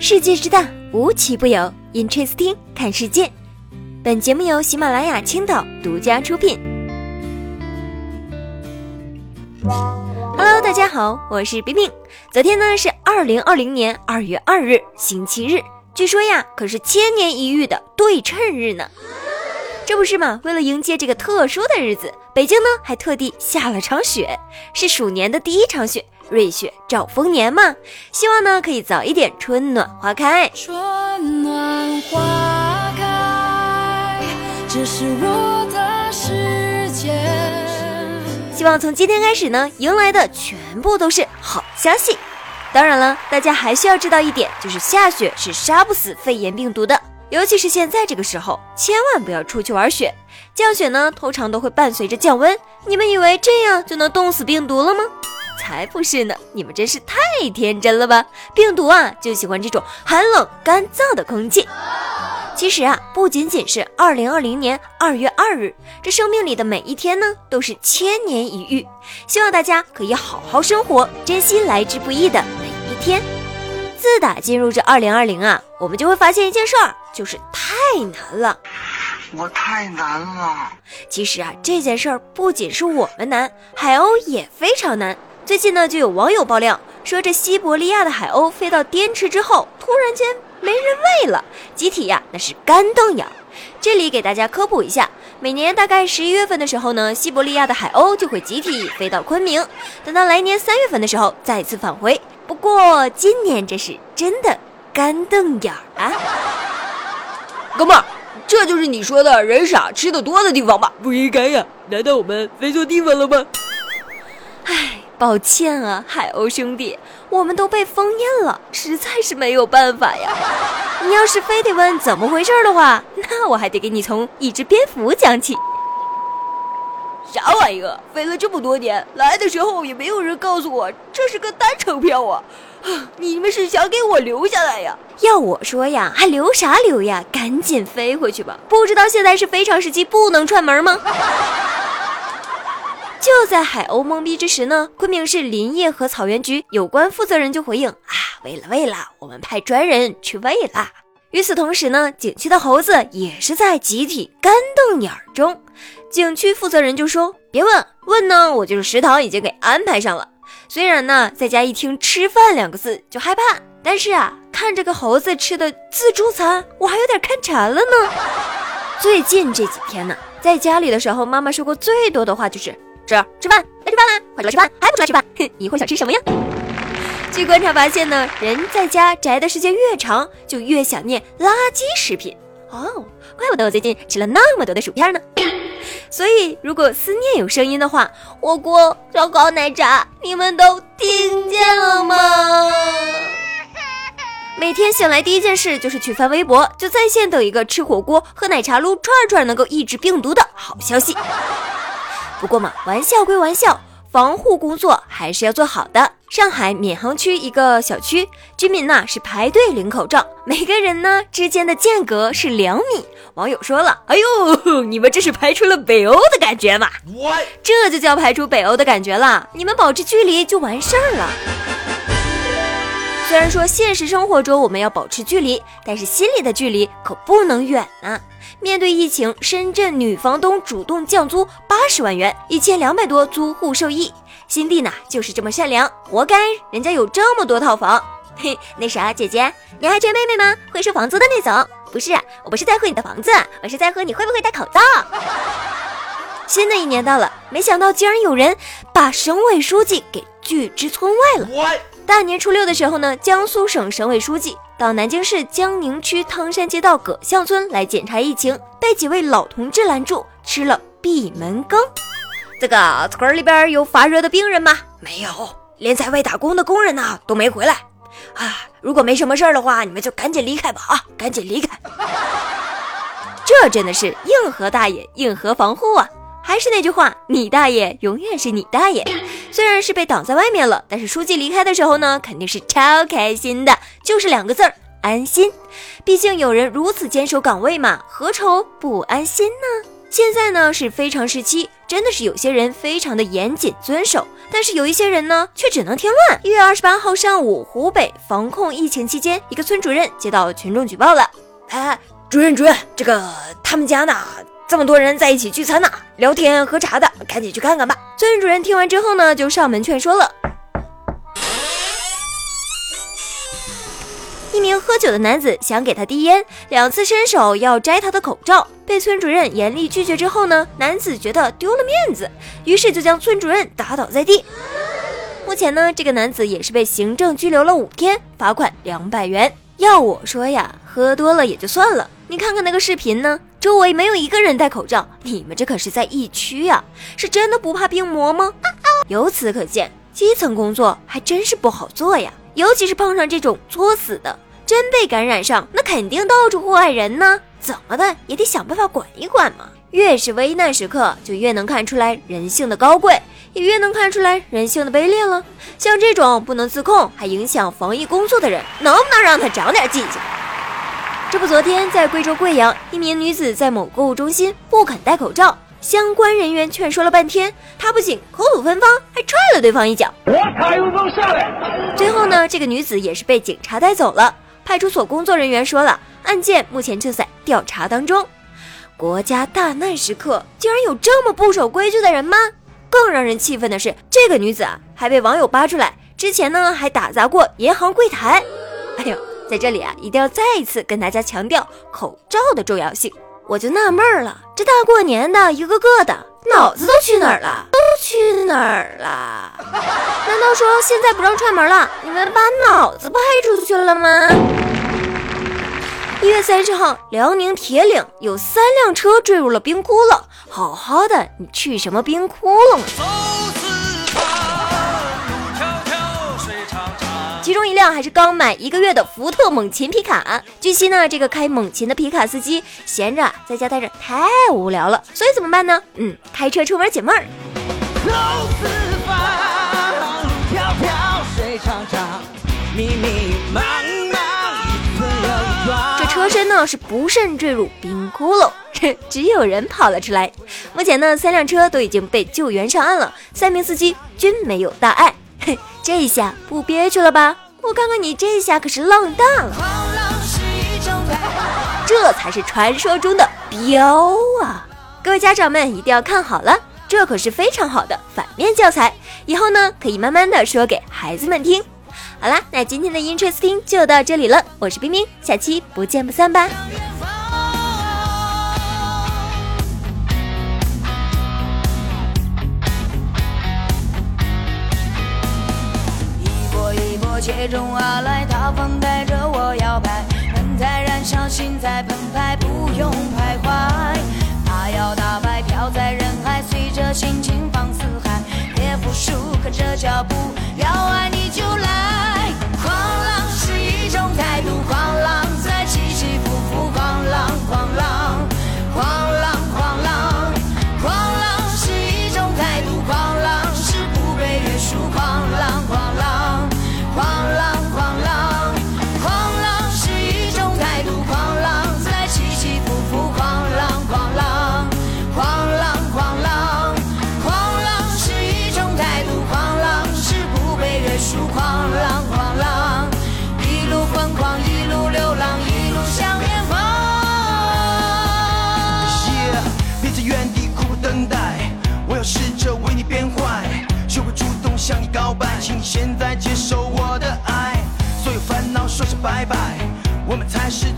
世界之大，无奇不有。Interesting，看世界。本节目由喜马拉雅青岛独家出品。Hello，大家好，我是冰冰。昨天呢是二零二零年二月二日，星期日。据说呀，可是千年一遇的对称日呢。这不是吗？为了迎接这个特殊的日子，北京呢还特地下了场雪，是鼠年的第一场雪。瑞雪兆丰年嘛，希望呢可以早一点春暖花开。春暖花开，这是我的世界。希望从今天开始呢，迎来的全部都是好消息。当然了，大家还需要知道一点，就是下雪是杀不死肺炎病毒的，尤其是现在这个时候，千万不要出去玩雪。降雪呢，通常都会伴随着降温，你们以为这样就能冻死病毒了吗？才不是呢！你们真是太天真了吧？病毒啊，就喜欢这种寒冷干燥的空气。其实啊，不仅仅是二零二零年二月二日，这生命里的每一天呢，都是千年一遇。希望大家可以好好生活，珍惜来之不易的每一天。自打进入这二零二零啊，我们就会发现一件事儿，就是太难了。我太难了。其实啊，这件事儿不仅是我们难，海鸥也非常难。最近呢，就有网友爆料说，这西伯利亚的海鸥飞到滇池之后，突然间没人喂了，集体呀那是干瞪眼。这里给大家科普一下，每年大概十一月份的时候呢，西伯利亚的海鸥就会集体飞到昆明，等到来年三月份的时候再次返回。不过今年这是真的干瞪眼啊！哥们儿，这就是你说的人傻吃的多的地方吧？不应该呀，难道我们飞错地方了吗？唉。抱歉啊，海鸥兄弟，我们都被封印了，实在是没有办法呀。你要是非得问怎么回事的话，那我还得给你从一只蝙蝠讲起。啥玩意儿？飞了这么多年，来的时候也没有人告诉我这是个单程票啊！你们是想给我留下来呀？要我说呀，还留啥留呀？赶紧飞回去吧！不知道现在是非常时期，不能串门吗？就在海鸥懵逼之时呢，昆明市林业和草原局有关负责人就回应啊，喂了喂了，我们派专人去喂了。与此同时呢，景区的猴子也是在集体干瞪眼儿中。景区负责人就说：“别问，问呢，我就是食堂已经给安排上了。虽然呢，在家一听吃饭两个字就害怕，但是啊，看这个猴子吃的自助餐，我还有点看馋了呢。最近这几天呢，在家里的时候，妈妈说过最多的话就是。”吃吃饭，该吃饭啦！快出来吃饭，还不出来吃饭？哼，一会儿想吃什么呀？据观察发现呢，人在家宅的时间越长，就越想念垃圾食品哦。怪不得我最近吃了那么多的薯片呢。所以，如果思念有声音的话，火锅、烧烤、奶茶，你们都听见了吗？每天醒来第一件事就是去翻微博，就在线等一个吃火锅、喝奶茶、撸串串能够抑制病毒的好消息。不过嘛，玩笑归玩笑，防护工作还是要做好的。上海闵行区一个小区居民呢是排队领口罩，每个人呢之间的间隔是两米。网友说了：“哎呦，你们这是排出了北欧的感觉嘛？这就叫排出北欧的感觉了。你们保持距离就完事儿了。虽然说现实生活中我们要保持距离，但是心里的距离可不能远啊。”面对疫情，深圳女房东主动降租八十万元，一千两百多租户受益。心地呢就是这么善良，活该人家有这么多套房。嘿，那啥，姐姐，你还缺妹妹吗？会收房租的那种？不是，我不是在乎你的房子，我是在乎你会不会戴口罩。新的一年到了，没想到竟然有人把省委书记给拒之村外了。大年初六的时候呢，江苏省省委书记到南京市江宁区汤山街道葛巷村来检查疫情，被几位老同志拦住，吃了闭门羹。这个村里边有发热的病人吗？没有，连在外打工的工人呢都没回来。啊，如果没什么事儿的话，你们就赶紧离开吧！啊，赶紧离开。这真的是硬核大爷，硬核防护啊！还是那句话，你大爷永远是你大爷。虽然是被挡在外面了，但是书记离开的时候呢，肯定是超开心的，就是两个字儿安心。毕竟有人如此坚守岗位嘛，何愁不安心呢？现在呢是非常时期，真的是有些人非常的严谨遵守，但是有一些人呢却只能添乱。一月二十八号上午，湖北防控疫情期间，一个村主任接到群众举报了，哎，主任主任，这个他们家呢这么多人在一起聚餐呢，聊天喝茶的，赶紧去看看吧。村主任听完之后呢，就上门劝说了。一名喝酒的男子想给他递烟，两次伸手要摘他的口罩，被村主任严厉拒绝之后呢，男子觉得丢了面子，于是就将村主任打倒在地。目前呢，这个男子也是被行政拘留了五天，罚款两百元。要我说呀，喝多了也就算了，你看看那个视频呢，周围没有一个人戴口罩，你们这可是在疫区呀，是真的不怕病魔吗？由此可见，基层工作还真是不好做呀，尤其是碰上这种作死的。真被感染上，那肯定到处祸害人呢。怎么的也得想办法管一管嘛。越是危难时刻，就越能看出来人性的高贵，也越能看出来人性的卑劣了。像这种不能自控还影响防疫工作的人，能不能让他长点记性？这不，昨天在贵州贵阳，一名女子在某购物中心不肯戴口罩，相关人员劝说了半天，她不仅口吐芬芳，还踹了对方一脚。最后呢，这个女子也是被警察带走了。派出所工作人员说了，案件目前正在调查当中。国家大难时刻，竟然有这么不守规矩的人吗？更让人气愤的是，这个女子啊，还被网友扒出来，之前呢还打砸过银行柜台。在这里啊，一定要再一次跟大家强调口罩的重要性。我就纳闷了，这大过年的，一个个的脑子都去哪儿了？都去哪儿了？难道说现在不让串门了？你们把脑子派出去了吗？一月三十号，辽宁铁岭有三辆车坠入了冰窟窿。好好的，你去什么冰窟窿？其中一辆还是刚买一个月的福特猛禽皮卡。据悉呢，这个开猛禽的皮卡司机闲着在家待着太无聊了，所以怎么办呢？嗯，开车出门解闷儿。这车身呢是不慎坠入冰窟窿，只有人跑了出来。目前呢，三辆车都已经被救援上岸了，三名司机均没有大碍。嘿，这下不憋屈了吧？我看看你这下可是浪大了，这才是传说中的彪啊！各位家长们一定要看好了，这可是非常好的反面教材，以后呢可以慢慢的说给孩子们听。好啦，那今天的 Interesting 就到这里了，我是冰冰，下期不见不散吧。切中而来，大风带着我摇摆，灯在燃烧，心在澎湃，不用徘徊。大摇大摆，飘在人海，随着心情放肆嗨，别服输，跟着脚步，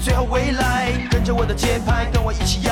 最好未来。跟着我的节拍，跟我一起摇。